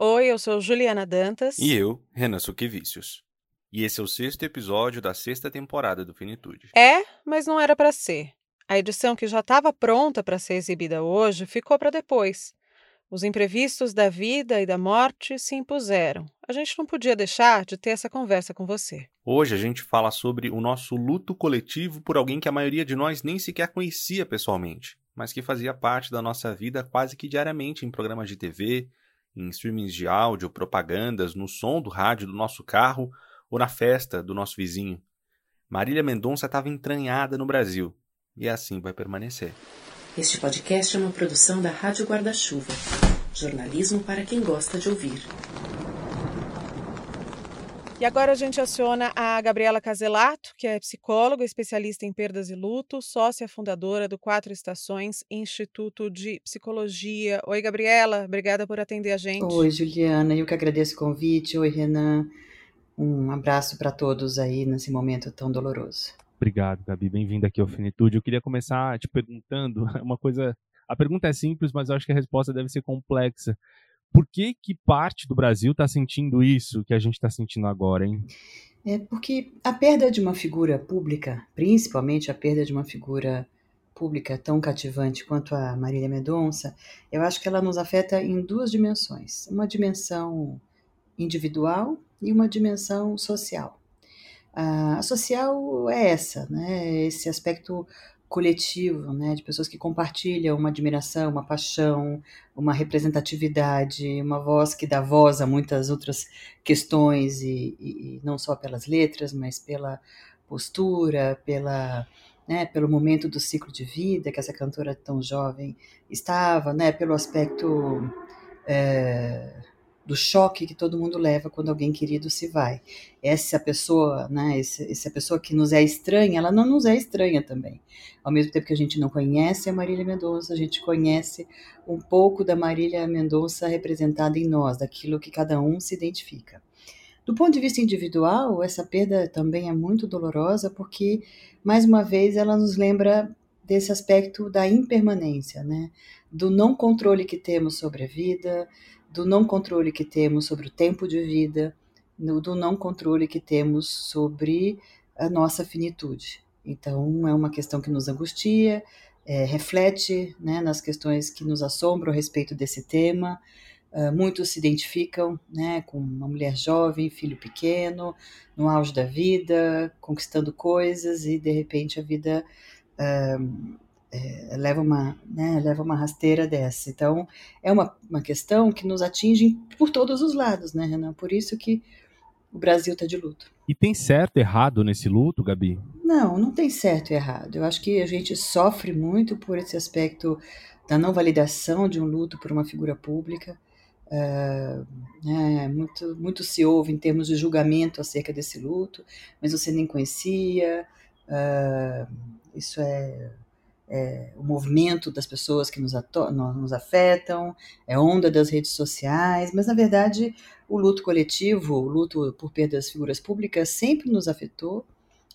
Oi, eu sou Juliana Dantas. E eu, Renan Suquevicius. E esse é o sexto episódio da sexta temporada do Finitude. É, mas não era para ser. A edição que já estava pronta para ser exibida hoje ficou para depois. Os imprevistos da vida e da morte se impuseram. A gente não podia deixar de ter essa conversa com você. Hoje a gente fala sobre o nosso luto coletivo por alguém que a maioria de nós nem sequer conhecia pessoalmente, mas que fazia parte da nossa vida quase que diariamente em programas de TV, em streamings de áudio, propagandas, no som do rádio do nosso carro ou na festa do nosso vizinho. Marília Mendonça estava entranhada no Brasil e assim vai permanecer. Este podcast é uma produção da Rádio Guarda-Chuva. Jornalismo para quem gosta de ouvir. E agora a gente aciona a Gabriela Caselato, que é psicóloga, especialista em perdas e luto, sócia fundadora do Quatro Estações Instituto de Psicologia. Oi, Gabriela, obrigada por atender a gente. Oi, Juliana, eu que agradeço o convite. Oi, Renan. Um abraço para todos aí nesse momento tão doloroso. Obrigado, Gabi. Bem-vinda aqui ao Finitude. Eu queria começar te perguntando uma coisa. A pergunta é simples, mas eu acho que a resposta deve ser complexa. Por que que parte do Brasil está sentindo isso que a gente está sentindo agora, hein? É porque a perda de uma figura pública, principalmente a perda de uma figura pública tão cativante quanto a Marília Mendonça, eu acho que ela nos afeta em duas dimensões. Uma dimensão individual e uma dimensão social. A social é essa, né? Esse aspecto coletivo, né, de pessoas que compartilham uma admiração, uma paixão, uma representatividade, uma voz que dá voz a muitas outras questões e, e não só pelas letras, mas pela postura, pela né, pelo momento do ciclo de vida que essa cantora tão jovem estava, né, pelo aspecto é, do choque que todo mundo leva quando alguém querido se vai. Essa pessoa, né, essa pessoa que nos é estranha, ela não nos é estranha também. Ao mesmo tempo que a gente não conhece a Marília Mendonça, a gente conhece um pouco da Marília Mendonça representada em nós, daquilo que cada um se identifica. Do ponto de vista individual, essa perda também é muito dolorosa porque, mais uma vez, ela nos lembra desse aspecto da impermanência, né? do não controle que temos sobre a vida, do não controle que temos sobre o tempo de vida, do não controle que temos sobre a nossa finitude. Então, é uma questão que nos angustia, é, reflete né, nas questões que nos assombram a respeito desse tema. Uh, muitos se identificam né, com uma mulher jovem, filho pequeno, no auge da vida, conquistando coisas e de repente a vida uh, é, leva, uma, né, leva uma rasteira dessa. Então, é uma, uma questão que nos atinge por todos os lados, né, Renan? Por isso que o Brasil está de luto. E tem certo e errado nesse luto, Gabi? Não, não tem certo e errado. Eu acho que a gente sofre muito por esse aspecto da não validação de um luto por uma figura pública. Uh, muito, muito se ouve em termos de julgamento acerca desse luto, mas você nem conhecia. Uh, isso é é, o movimento das pessoas que nos, nos afetam, é onda das redes sociais, mas na verdade o luto coletivo, o luto por perda das figuras públicas sempre nos afetou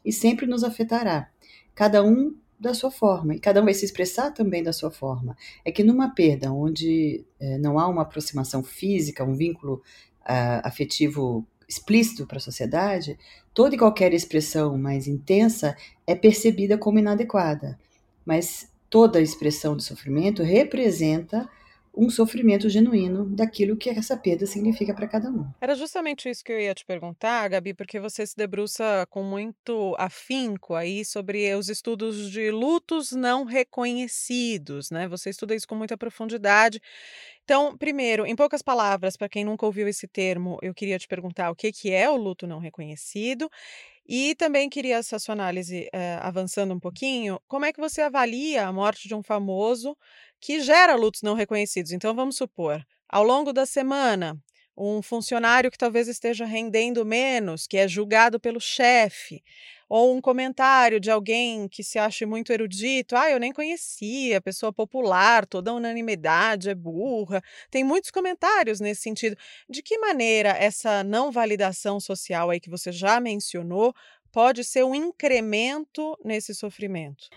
e sempre nos afetará. Cada um da sua forma, e cada um vai se expressar também da sua forma. É que numa perda onde é, não há uma aproximação física, um vínculo uh, afetivo explícito para a sociedade, toda e qualquer expressão mais intensa é percebida como inadequada mas toda expressão de sofrimento representa um sofrimento genuíno daquilo que essa perda significa para cada um. Era justamente isso que eu ia te perguntar, Gabi, porque você se debruça com muito afinco aí sobre os estudos de lutos não reconhecidos, né? Você estuda isso com muita profundidade. Então, primeiro, em poucas palavras, para quem nunca ouviu esse termo, eu queria te perguntar o que, que é o luto não reconhecido e também queria essa sua análise, eh, avançando um pouquinho, como é que você avalia a morte de um famoso que gera lutos não reconhecidos? Então, vamos supor, ao longo da semana, um funcionário que talvez esteja rendendo menos, que é julgado pelo chefe, ou um comentário de alguém que se acha muito erudito, ah, eu nem conhecia, pessoa popular, toda unanimidade é burra. Tem muitos comentários nesse sentido. De que maneira essa não validação social aí que você já mencionou pode ser um incremento nesse sofrimento?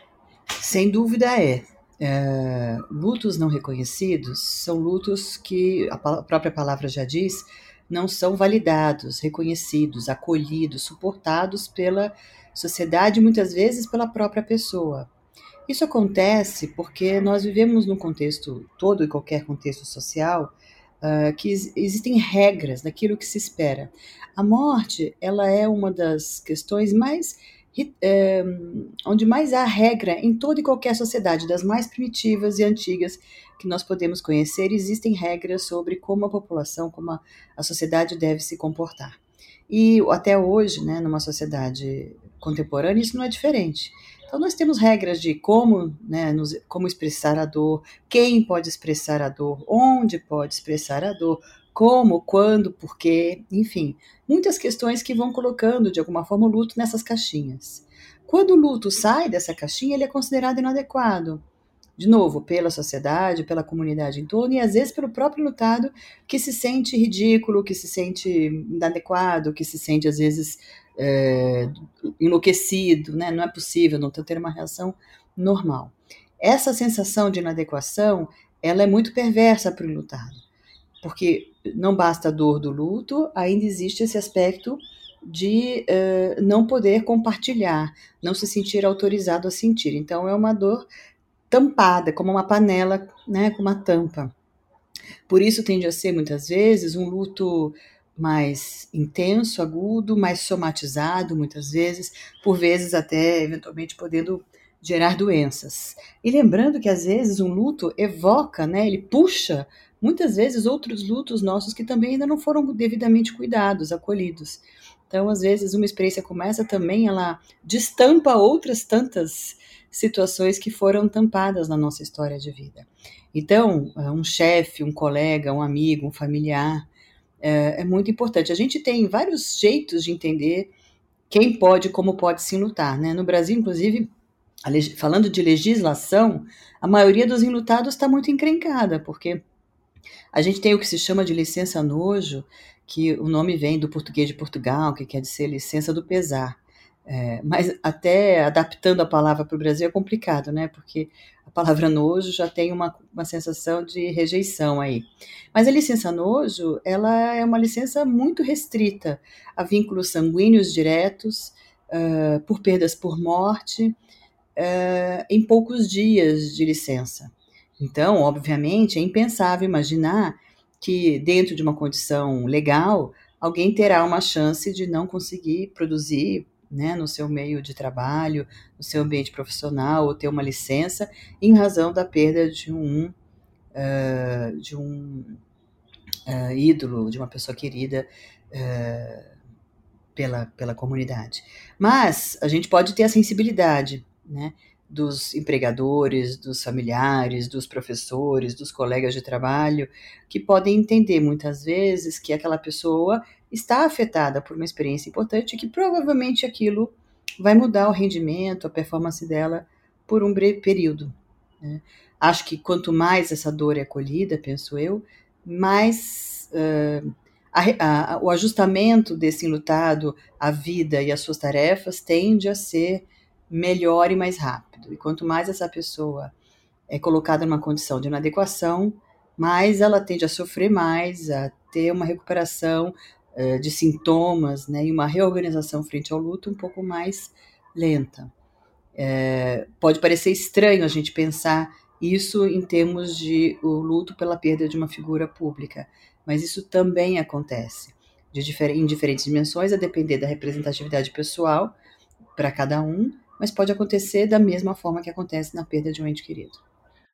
Sem dúvida é. é, lutos não reconhecidos são lutos que a própria palavra já diz não são validados, reconhecidos, acolhidos, suportados pela sociedade, muitas vezes pela própria pessoa. Isso acontece porque nós vivemos num contexto, todo e qualquer contexto social, uh, que existem regras daquilo que se espera. A morte, ela é uma das questões mais é, onde mais há regra em toda e qualquer sociedade, das mais primitivas e antigas que nós podemos conhecer, existem regras sobre como a população, como a, a sociedade deve se comportar. E até hoje, né, numa sociedade contemporânea, isso não é diferente. Então, nós temos regras de como, né, nos, como expressar a dor, quem pode expressar a dor, onde pode expressar a dor, como, quando, porquê, enfim, muitas questões que vão colocando de alguma forma o luto nessas caixinhas. Quando o luto sai dessa caixinha, ele é considerado inadequado. De novo, pela sociedade, pela comunidade em torno e às vezes pelo próprio lutado que se sente ridículo, que se sente inadequado, que se sente às vezes é, enlouquecido, né? não é possível, não ter uma reação normal. Essa sensação de inadequação, ela é muito perversa para o lutado porque não basta a dor do luto, ainda existe esse aspecto de uh, não poder compartilhar, não se sentir autorizado a sentir. Então é uma dor tampada, como uma panela, né, com uma tampa. Por isso tende a ser muitas vezes um luto mais intenso, agudo, mais somatizado, muitas vezes, por vezes até eventualmente podendo gerar doenças. E lembrando que às vezes um luto evoca, né, ele puxa muitas vezes outros lutos nossos que também ainda não foram devidamente cuidados, acolhidos. Então, às vezes, uma experiência como essa também ela destampa outras tantas situações que foram tampadas na nossa história de vida. Então, é, um chefe, um colega, um amigo, um familiar é, é muito importante. A gente tem vários jeitos de entender quem pode, como pode se lutar. Né? No Brasil, inclusive, falando de legislação, a maioria dos enlutados está muito encrencada, porque a gente tem o que se chama de licença nojo, que o nome vem do português de Portugal, que quer dizer licença do pesar. É, mas até adaptando a palavra para o Brasil é complicado, né? Porque a palavra nojo já tem uma, uma sensação de rejeição aí. Mas a licença nojo, ela é uma licença muito restrita a vínculos sanguíneos diretos, uh, por perdas por morte, uh, em poucos dias de licença. Então, obviamente, é impensável imaginar que, dentro de uma condição legal, alguém terá uma chance de não conseguir produzir né, no seu meio de trabalho, no seu ambiente profissional, ou ter uma licença em razão da perda de um, uh, de um uh, ídolo, de uma pessoa querida uh, pela, pela comunidade. Mas a gente pode ter a sensibilidade né, dos empregadores, dos familiares, dos professores, dos colegas de trabalho, que podem entender muitas vezes que aquela pessoa está afetada por uma experiência importante que provavelmente aquilo vai mudar o rendimento, a performance dela por um breve período. Né? Acho que quanto mais essa dor é acolhida, penso eu, mais uh, a, a, o ajustamento desse enlutado à vida e às suas tarefas tende a ser melhor e mais rápido. E quanto mais essa pessoa é colocada numa condição de inadequação, mais ela tende a sofrer mais, a ter uma recuperação uh, de sintomas, né, e uma reorganização frente ao luto um pouco mais lenta. É, pode parecer estranho a gente pensar isso em termos de o luto pela perda de uma figura pública, mas isso também acontece de difer em diferentes dimensões, a depender da representatividade pessoal para cada um, mas pode acontecer da mesma forma que acontece na perda de um ente querido.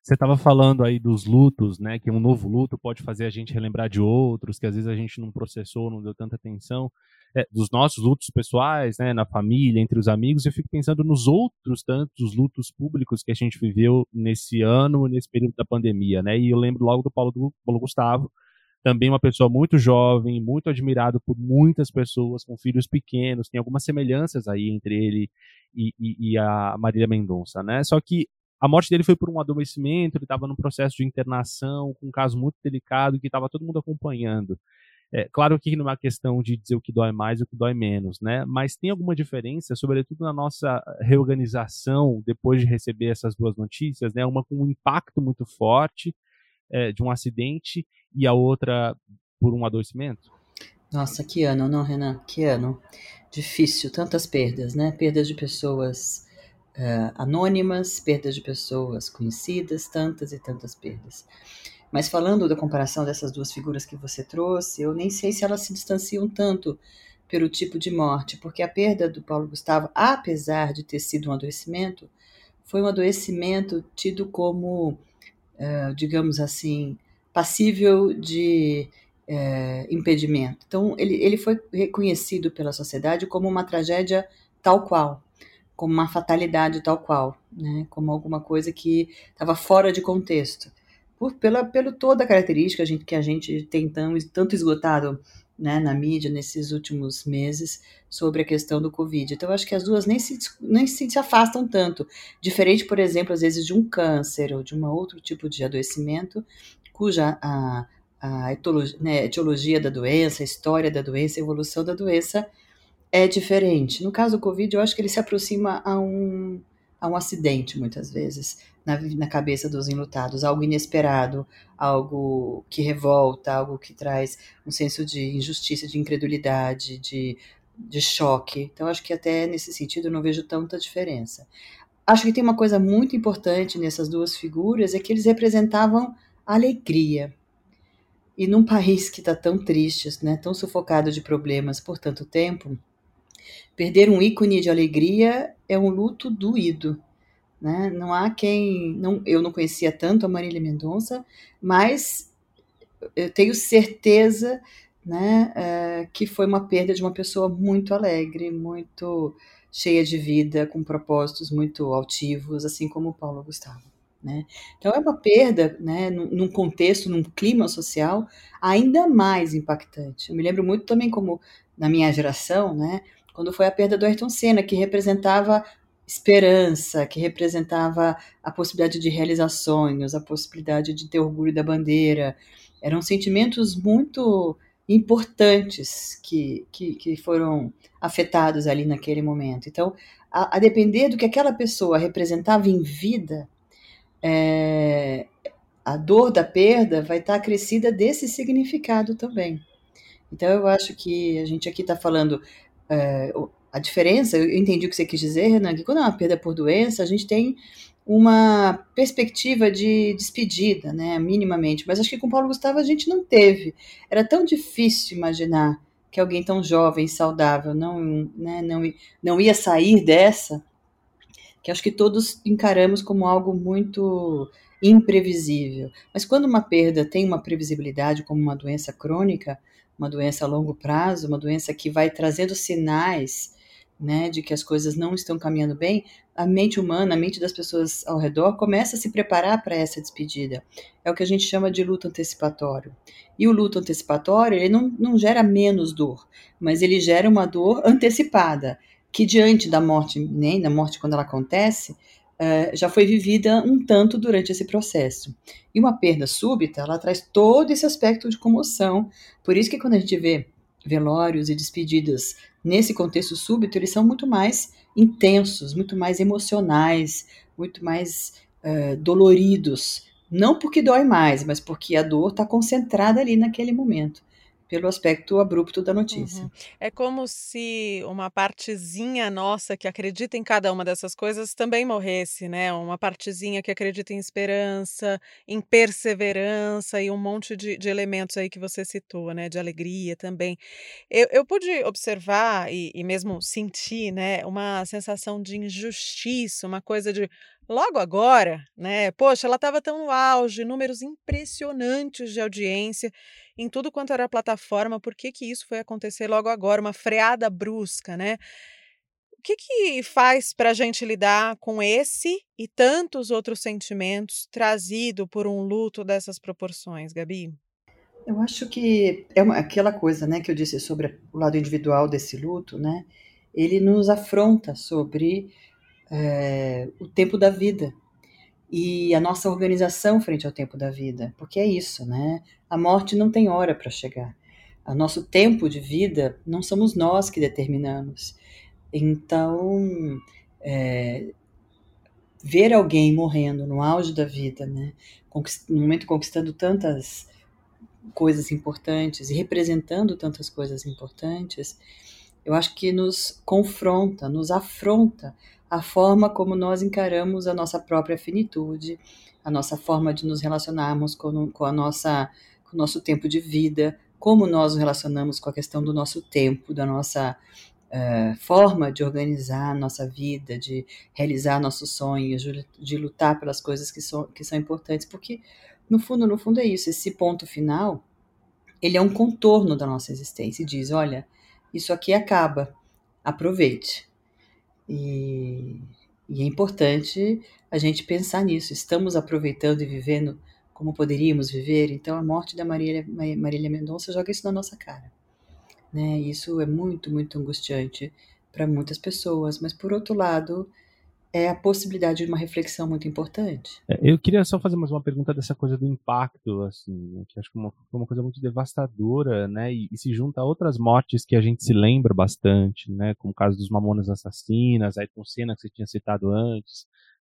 Você estava falando aí dos lutos, né? Que um novo luto pode fazer a gente relembrar de outros, que às vezes a gente não processou, não deu tanta atenção. É, dos nossos lutos pessoais, né? Na família, entre os amigos. Eu fico pensando nos outros tantos lutos públicos que a gente viveu nesse ano, nesse período da pandemia, né? E eu lembro logo do Paulo, do Paulo Gustavo, também uma pessoa muito jovem, muito admirado por muitas pessoas com filhos pequenos, tem algumas semelhanças aí entre ele e, e, e a Marília Mendonça, né? Só que a morte dele foi por um adoecimento, ele estava num processo de internação, com um caso muito delicado que estava todo mundo acompanhando. É, claro que não é uma questão de dizer o que dói mais e o que dói menos, né? Mas tem alguma diferença, sobretudo na nossa reorganização depois de receber essas duas notícias, né? Uma com um impacto muito forte é, de um acidente e a outra por um adoecimento? Nossa, que ano, não, Renan? Que ano. Difícil, tantas perdas, né? Perdas de pessoas uh, anônimas, perdas de pessoas conhecidas, tantas e tantas perdas. Mas falando da comparação dessas duas figuras que você trouxe, eu nem sei se elas se distanciam tanto pelo tipo de morte, porque a perda do Paulo Gustavo, apesar de ter sido um adoecimento, foi um adoecimento tido como, uh, digamos assim, passível de uh, impedimento. Então, ele, ele foi reconhecido pela sociedade como uma tragédia tal qual, como uma fatalidade tal qual, né? como alguma coisa que estava fora de contexto por, pela pelo toda a característica gente, que a gente tem tão, tanto esgotado né, na mídia nesses últimos meses sobre a questão do Covid. Então, acho que as duas nem se, nem se afastam tanto. Diferente, por exemplo, às vezes de um câncer ou de um outro tipo de adoecimento, cuja a, a etiologia, né, etiologia da doença, a história da doença, a evolução da doença é diferente. No caso do Covid, eu acho que ele se aproxima a um, a um acidente, muitas vezes na, na cabeça dos enlutados, algo inesperado, algo que revolta, algo que traz um senso de injustiça, de incredulidade, de, de choque. Então, acho que até nesse sentido eu não vejo tanta diferença. Acho que tem uma coisa muito importante nessas duas figuras, é que eles representavam alegria. E num país que está tão triste, né, tão sufocado de problemas por tanto tempo, perder um ícone de alegria é um luto doído. Né? Não há quem. Não, eu não conhecia tanto a Marília Mendonça, mas eu tenho certeza né, é, que foi uma perda de uma pessoa muito alegre, muito cheia de vida, com propósitos muito altivos, assim como o Paulo Gustavo. Né? Então é uma perda, né, num contexto, num clima social ainda mais impactante. Eu me lembro muito também como na minha geração, né, quando foi a perda do Ayrton Senna, que representava esperança, que representava a possibilidade de realizar sonhos, a possibilidade de ter orgulho da bandeira. Eram sentimentos muito importantes que, que, que foram afetados ali naquele momento. Então, a, a, depender do que aquela pessoa representava em vida, é, a dor da perda vai estar acrescida desse significado também. Então, eu acho que a gente aqui está falando. É, a diferença, eu entendi o que você quis dizer, Renan, que quando é uma perda por doença, a gente tem uma perspectiva de despedida, né, minimamente. Mas acho que com Paulo Gustavo a gente não teve. Era tão difícil imaginar que alguém tão jovem, saudável, não, né, não, não ia sair dessa, que acho que todos encaramos como algo muito imprevisível. Mas quando uma perda tem uma previsibilidade, como uma doença crônica, uma doença a longo prazo, uma doença que vai trazendo sinais né, de que as coisas não estão caminhando bem, a mente humana, a mente das pessoas ao redor começa a se preparar para essa despedida. É o que a gente chama de luto antecipatório. E o luto antecipatório, ele não, não gera menos dor, mas ele gera uma dor antecipada, que diante da morte, nem né, da morte quando ela acontece, uh, já foi vivida um tanto durante esse processo. E uma perda súbita, ela traz todo esse aspecto de comoção. Por isso que quando a gente vê velórios e despedidas nesse contexto súbito, eles são muito mais intensos, muito mais emocionais, muito mais uh, doloridos. Não porque dói mais, mas porque a dor está concentrada ali naquele momento pelo aspecto abrupto da notícia. Uhum. É como se uma partezinha nossa que acredita em cada uma dessas coisas também morresse, né? Uma partezinha que acredita em esperança, em perseverança e um monte de, de elementos aí que você citou, né? De alegria também. Eu, eu pude observar e, e mesmo sentir, né? Uma sensação de injustiça, uma coisa de Logo agora, né? Poxa, ela estava tão no auge, números impressionantes de audiência em tudo quanto era plataforma. Por que que isso foi acontecer logo agora? Uma freada brusca, né? O que que faz para a gente lidar com esse e tantos outros sentimentos trazido por um luto dessas proporções, Gabi? Eu acho que é uma, aquela coisa, né, que eu disse sobre o lado individual desse luto, né? Ele nos afronta sobre é, o tempo da vida e a nossa organização frente ao tempo da vida, porque é isso, né? A morte não tem hora para chegar. o nosso tempo de vida não somos nós que determinamos. Então, é, ver alguém morrendo no auge da vida, né, no momento conquistando tantas coisas importantes e representando tantas coisas importantes, eu acho que nos confronta, nos afronta a forma como nós encaramos a nossa própria finitude, a nossa forma de nos relacionarmos com, com a nossa com o nosso tempo de vida, como nós nos relacionamos com a questão do nosso tempo, da nossa uh, forma de organizar a nossa vida, de realizar nossos sonhos, de, lutar pelas coisas que são, que são importantes, porque no fundo, no fundo é isso, esse ponto final, ele é um contorno da nossa existência e diz, olha, isso aqui acaba, aproveite. E, e é importante a gente pensar nisso, estamos aproveitando e vivendo como poderíamos viver? Então a morte da Marília, Marília Mendonça joga isso na nossa cara. Né? Isso é muito, muito angustiante para muitas pessoas, mas por outro lado, é a possibilidade de uma reflexão muito importante. É, eu queria só fazer mais uma pergunta dessa coisa do impacto, assim, né, que acho que é uma, uma coisa muito devastadora, né, e, e, se junta a outras mortes que a gente se lembra bastante, né, como o caso dos Mamonas Assassinas, Ayrton Senna que você tinha citado antes,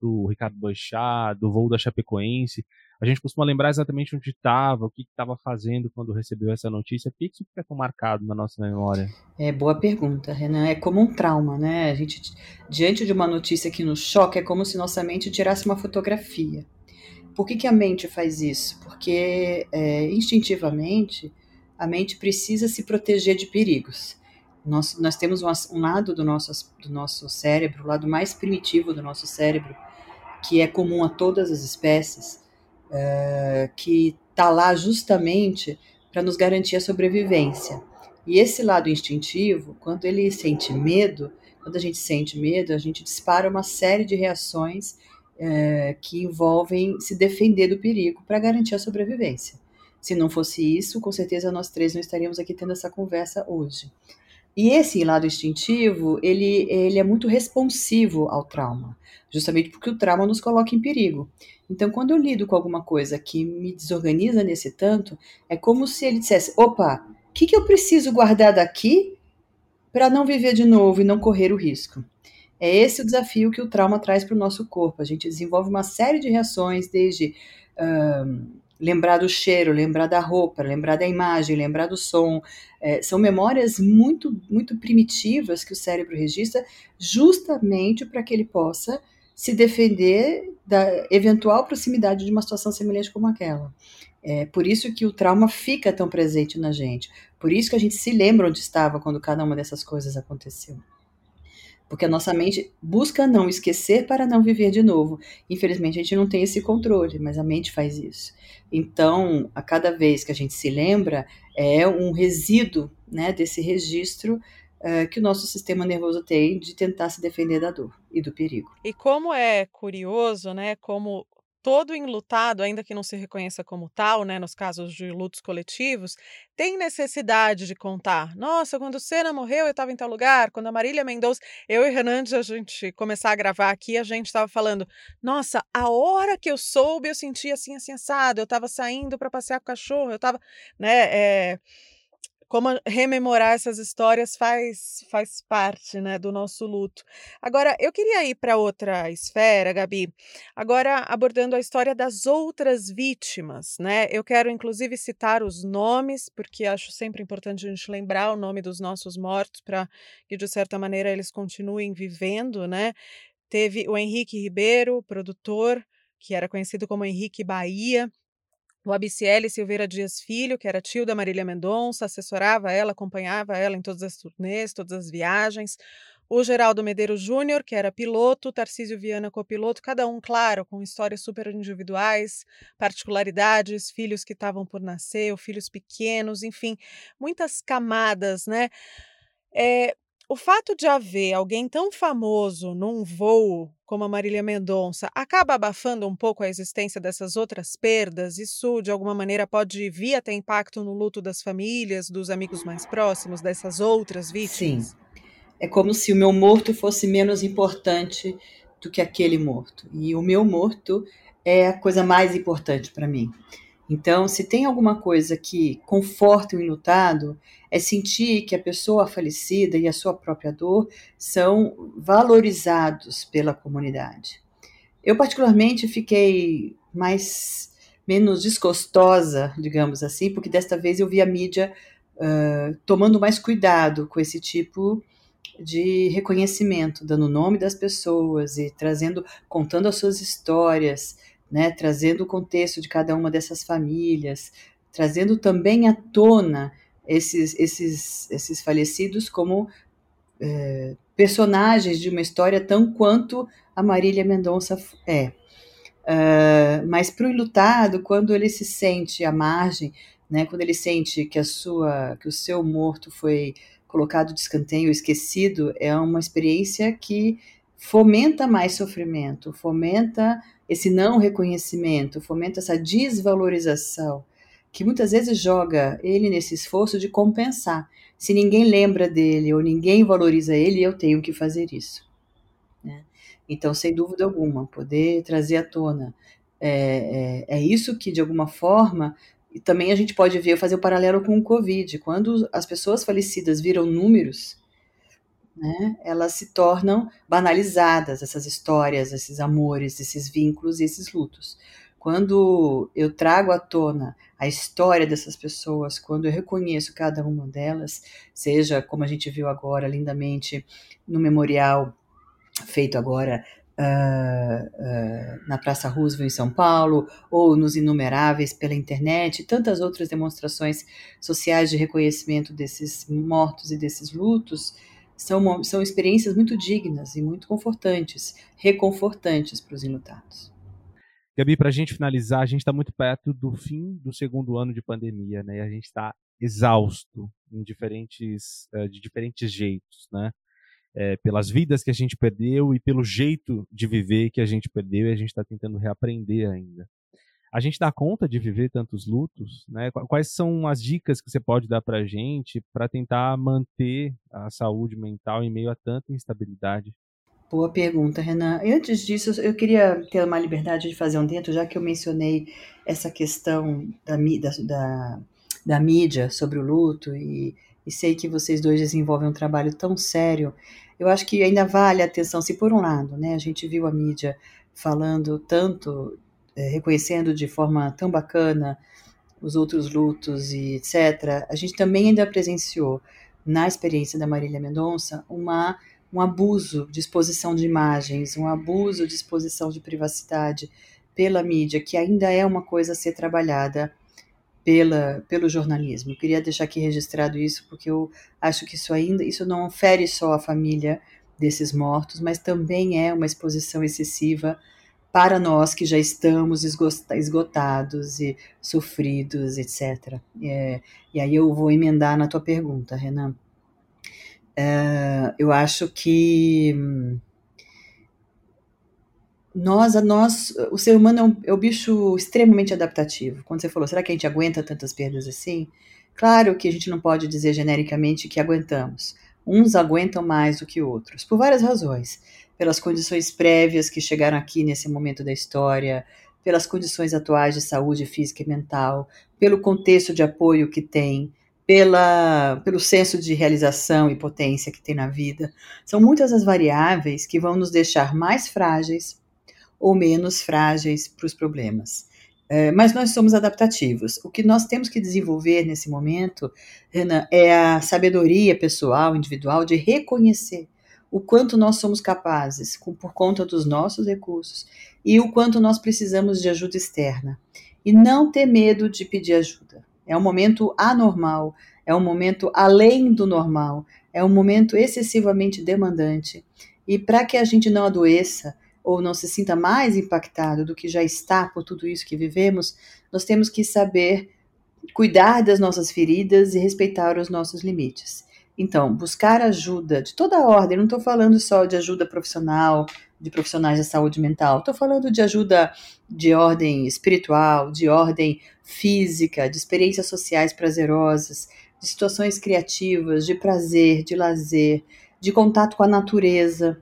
do Ricardo Boechat, do voo da Chapecoense. A gente costuma lembrar exatamente onde estava, o que estava fazendo quando recebeu essa notícia. Por que isso fica tão marcado na nossa memória? É boa pergunta, Renan. É como um trauma, né? A gente, diante de uma notícia que nos choca, é como se nossa mente tirasse uma fotografia. Por que, que a mente faz isso? Porque é, instintivamente a mente precisa se proteger de perigos. Nós, nós temos um, um lado do nosso, do nosso cérebro, o lado mais primitivo do nosso cérebro, que é comum a todas as espécies, uh, que está lá justamente para nos garantir a sobrevivência. E esse lado instintivo, quando ele sente medo, quando a gente sente medo, a gente dispara uma série de reações uh, que envolvem se defender do perigo para garantir a sobrevivência. Se não fosse isso, com certeza nós três não estaríamos aqui tendo essa conversa hoje. E esse lado instintivo, ele, ele é muito responsivo ao trauma, justamente porque o trauma nos coloca em perigo. Então, quando eu lido com alguma coisa que me desorganiza nesse tanto, é como se ele dissesse: opa, o que, que eu preciso guardar daqui para não viver de novo e não correr o risco? É esse o desafio que o trauma traz para o nosso corpo. A gente desenvolve uma série de reações, desde lembrar do cheiro, lembrar da roupa, lembrar da imagem, lembrar do som. É, são memórias muito, muito primitivas que o cérebro registra, justamente para que ele possa se defender da eventual proximidade de uma situação semelhante como aquela. É por isso que o trauma fica tão presente na gente. Por isso que a gente se lembra onde estava quando cada uma dessas coisas aconteceu. Porque a nossa mente busca não esquecer para não viver de novo. Infelizmente, a gente não tem esse controle, mas a mente faz isso. Então, a cada vez que a gente se lembra, é um resíduo né, desse registro uh, que o nosso sistema nervoso tem de tentar se defender da dor e do perigo. E como é curioso, né, como todo enlutado, ainda que não se reconheça como tal, né, nos casos de lutos coletivos, tem necessidade de contar. Nossa, quando o Senna morreu, eu estava em tal lugar. Quando a Marília Mendonça, eu e Hernandes, a gente começar a gravar aqui, a gente estava falando: Nossa, a hora que eu soube, eu senti assim, assim, assado. Eu estava saindo para passear com o cachorro, eu estava, né? É como rememorar essas histórias faz, faz parte né, do nosso luto. Agora, eu queria ir para outra esfera, Gabi, agora abordando a história das outras vítimas. Né? Eu quero, inclusive, citar os nomes, porque acho sempre importante a gente lembrar o nome dos nossos mortos para que, de certa maneira, eles continuem vivendo. Né? Teve o Henrique Ribeiro, produtor, que era conhecido como Henrique Bahia, o Abiciele Silveira Dias Filho, que era tio da Marília Mendonça, assessorava ela, acompanhava ela em todas as turnês, todas as viagens. O Geraldo Medeiros Júnior, que era piloto, Tarcísio Viana copiloto, cada um, claro, com histórias super individuais, particularidades, filhos que estavam por nascer, ou filhos pequenos, enfim, muitas camadas, né? É, o fato de haver alguém tão famoso num voo como a Marília Mendonça acaba abafando um pouco a existência dessas outras perdas? Isso, de alguma maneira, pode vir a ter impacto no luto das famílias, dos amigos mais próximos, dessas outras vítimas? Sim. É como se o meu morto fosse menos importante do que aquele morto. E o meu morto é a coisa mais importante para mim. Então, se tem alguma coisa que conforta o enlutado, é sentir que a pessoa falecida e a sua própria dor são valorizados pela comunidade. Eu particularmente fiquei mais menos desgostosa, digamos assim, porque desta vez eu vi a mídia uh, tomando mais cuidado com esse tipo de reconhecimento, dando o nome das pessoas e trazendo, contando as suas histórias, né, trazendo o contexto de cada uma dessas famílias, trazendo também à tona esses, esses, esses falecidos como é, personagens de uma história tão quanto a Marília Mendonça é. Uh, mas para o ilutado, quando ele se sente à margem, né, quando ele sente que a sua, que o seu morto foi colocado de escanteio, esquecido, é uma experiência que fomenta mais sofrimento, fomenta esse não reconhecimento, fomenta essa desvalorização, que muitas vezes joga ele nesse esforço de compensar. Se ninguém lembra dele ou ninguém valoriza ele, eu tenho que fazer isso. Né? Então, sem dúvida alguma, poder trazer à tona é, é, é isso que, de alguma forma, e também a gente pode ver, fazer o paralelo com o Covid. Quando as pessoas falecidas viram números, né, elas se tornam banalizadas, essas histórias, esses amores, esses vínculos e esses lutos. Quando eu trago à tona a história dessas pessoas, quando eu reconheço cada uma delas, seja como a gente viu agora lindamente no memorial feito agora uh, uh, na Praça Roosevelt em São Paulo, ou nos inumeráveis pela internet, tantas outras demonstrações sociais de reconhecimento desses mortos e desses lutos, são, são experiências muito dignas e muito confortantes, reconfortantes para os enlutados. Gabi, para a gente finalizar, a gente está muito perto do fim do segundo ano de pandemia, né? E a gente está exausto em diferentes, uh, de diferentes jeitos, né? é, pelas vidas que a gente perdeu e pelo jeito de viver que a gente perdeu e a gente está tentando reaprender ainda. A gente dá conta de viver tantos lutos, né? Quais são as dicas que você pode dar para a gente para tentar manter a saúde mental em meio a tanta instabilidade? Boa pergunta, Renan. E antes disso, eu queria ter uma liberdade de fazer um dentro, já que eu mencionei essa questão da, da, da, da mídia sobre o luto e, e sei que vocês dois desenvolvem um trabalho tão sério eu acho que ainda vale a atenção, se por um lado, né, a gente viu a mídia falando tanto, é, reconhecendo de forma tão bacana os outros lutos e etc., a gente também ainda presenciou, na experiência da Marília Mendonça, uma, um abuso de exposição de imagens, um abuso de exposição de privacidade pela mídia, que ainda é uma coisa a ser trabalhada pela, pelo jornalismo. Eu queria deixar aqui registrado isso porque eu acho que isso ainda isso não fere só a família desses mortos, mas também é uma exposição excessiva para nós que já estamos esgotados e sofridos, etc. É, e aí eu vou emendar na tua pergunta, Renan. É, eu acho que hum, nós, nós, o ser humano é, um, é um bicho extremamente adaptativo. Quando você falou, será que a gente aguenta tantas perdas assim? Claro que a gente não pode dizer genericamente que aguentamos. Uns aguentam mais do que outros, por várias razões. Pelas condições prévias que chegaram aqui nesse momento da história, pelas condições atuais de saúde física e mental, pelo contexto de apoio que tem, pela, pelo senso de realização e potência que tem na vida. São muitas as variáveis que vão nos deixar mais frágeis ou menos frágeis para os problemas. É, mas nós somos adaptativos. O que nós temos que desenvolver nesse momento, Renan, é a sabedoria pessoal, individual, de reconhecer o quanto nós somos capazes, com, por conta dos nossos recursos, e o quanto nós precisamos de ajuda externa. E não ter medo de pedir ajuda. É um momento anormal, é um momento além do normal, é um momento excessivamente demandante. E para que a gente não adoeça, ou não se sinta mais impactado do que já está por tudo isso que vivemos, nós temos que saber cuidar das nossas feridas e respeitar os nossos limites. Então, buscar ajuda de toda a ordem, não estou falando só de ajuda profissional, de profissionais da saúde mental, estou falando de ajuda de ordem espiritual, de ordem física, de experiências sociais prazerosas, de situações criativas, de prazer, de lazer, de contato com a natureza,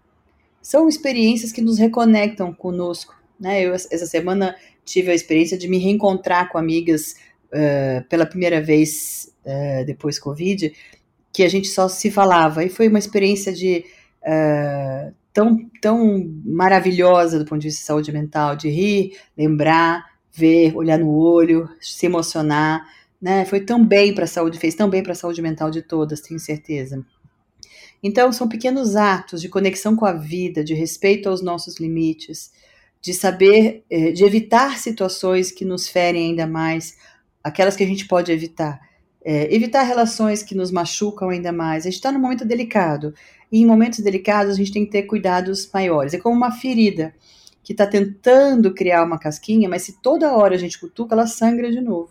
são experiências que nos reconectam conosco. Né? Eu, essa semana tive a experiência de me reencontrar com amigas uh, pela primeira vez uh, depois Covid, que a gente só se falava. E foi uma experiência de uh, tão, tão maravilhosa do ponto de vista de saúde mental, de rir, lembrar, ver, olhar no olho, se emocionar. Né? Foi tão bem para a saúde, fez tão bem para a saúde mental de todas, tenho certeza. Então, são pequenos atos de conexão com a vida, de respeito aos nossos limites, de saber, eh, de evitar situações que nos ferem ainda mais, aquelas que a gente pode evitar. É, evitar relações que nos machucam ainda mais. A gente está num momento delicado. E em momentos delicados a gente tem que ter cuidados maiores. É como uma ferida que está tentando criar uma casquinha, mas se toda hora a gente cutuca, ela sangra de novo.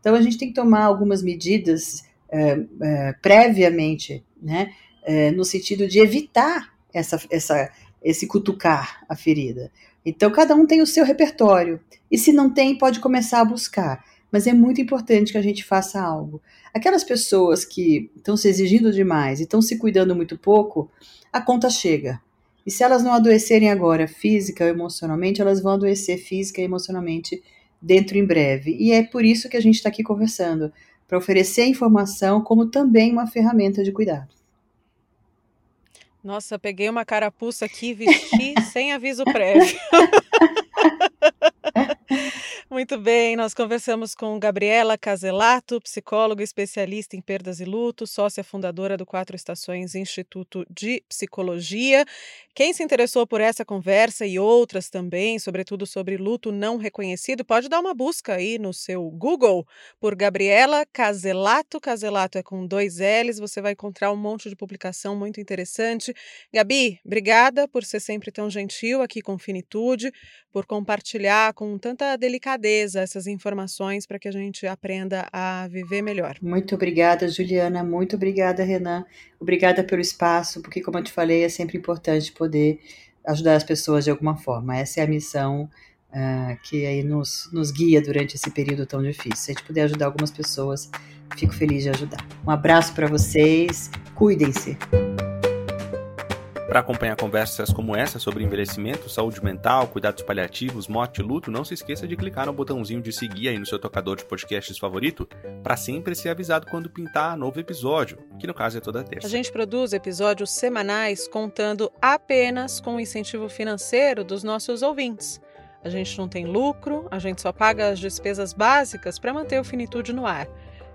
Então a gente tem que tomar algumas medidas é, é, previamente, né, é, no sentido de evitar essa, essa, esse cutucar a ferida. Então cada um tem o seu repertório. E se não tem, pode começar a buscar mas é muito importante que a gente faça algo. Aquelas pessoas que estão se exigindo demais e estão se cuidando muito pouco, a conta chega. E se elas não adoecerem agora, física ou emocionalmente, elas vão adoecer física e emocionalmente dentro em breve. E é por isso que a gente está aqui conversando para oferecer informação como também uma ferramenta de cuidado. Nossa, peguei uma carapuça aqui, vesti sem aviso prévio. Muito bem, nós conversamos com Gabriela Caselato, psicóloga especialista em perdas e luto, sócia fundadora do Quatro Estações Instituto de Psicologia. Quem se interessou por essa conversa e outras também, sobretudo sobre luto não reconhecido, pode dar uma busca aí no seu Google por Gabriela Caselato. Caselato é com dois L's, você vai encontrar um monte de publicação muito interessante. Gabi, obrigada por ser sempre tão gentil aqui com Finitude, por compartilhar com tanta delicadeza essas informações para que a gente aprenda a viver melhor. Muito obrigada, Juliana. Muito obrigada, Renan. Obrigada pelo espaço, porque, como eu te falei, é sempre importante poder ajudar as pessoas de alguma forma. Essa é a missão uh, que aí nos, nos guia durante esse período tão difícil. Se a gente puder ajudar algumas pessoas, fico feliz de ajudar. Um abraço para vocês. Cuidem-se. Para acompanhar conversas como essa sobre envelhecimento, saúde mental, cuidados paliativos, morte e luto, não se esqueça de clicar no botãozinho de seguir aí no seu tocador de podcasts favorito para sempre ser avisado quando pintar novo episódio, que no caso é toda terça. A gente produz episódios semanais contando apenas com o incentivo financeiro dos nossos ouvintes. A gente não tem lucro, a gente só paga as despesas básicas para manter o Finitude no ar.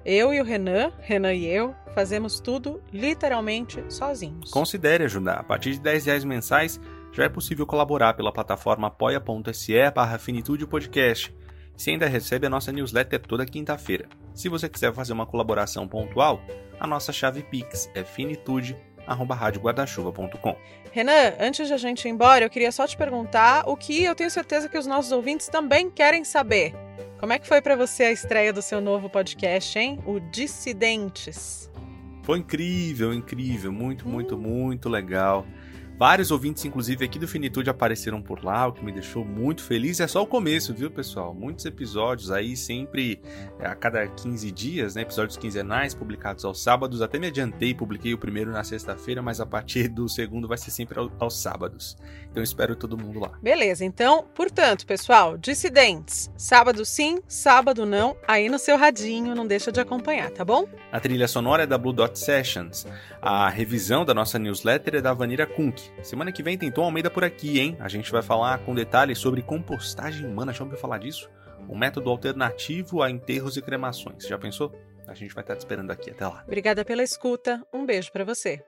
Eu e o Renan, Renan e eu, fazemos tudo literalmente sozinhos. Considere ajudar. A partir de 10 reais mensais já é possível colaborar pela plataforma apoia.se barra Finitude Podcast. Você ainda recebe a nossa newsletter toda quinta-feira. Se você quiser fazer uma colaboração pontual, a nossa chave Pix é finitude.com. Renan, antes de a gente ir embora, eu queria só te perguntar o que eu tenho certeza que os nossos ouvintes também querem saber. Como é que foi para você a estreia do seu novo podcast, hein? O Dissidentes. Foi incrível, incrível, muito, muito, muito legal. Vários ouvintes, inclusive aqui do Finitude, apareceram por lá, o que me deixou muito feliz. É só o começo, viu, pessoal? Muitos episódios aí, sempre é, a cada 15 dias, né? Episódios quinzenais, publicados aos sábados. Até me adiantei, publiquei o primeiro na sexta-feira, mas a partir do segundo vai ser sempre aos sábados. Então espero todo mundo lá. Beleza, então, portanto, pessoal, dissidentes. Sábado sim, sábado não. Aí no seu radinho, não deixa de acompanhar, tá bom? A trilha sonora é da Blue Dot Sessions. A revisão da nossa newsletter é da Vanira Kunk. Semana que vem tem Tom Almeida por aqui, hein? A gente vai falar com detalhes sobre compostagem humana. Já ouviu falar disso? Um método alternativo a enterros e cremações. Já pensou? A gente vai estar te esperando aqui. Até lá. Obrigada pela escuta. Um beijo para você.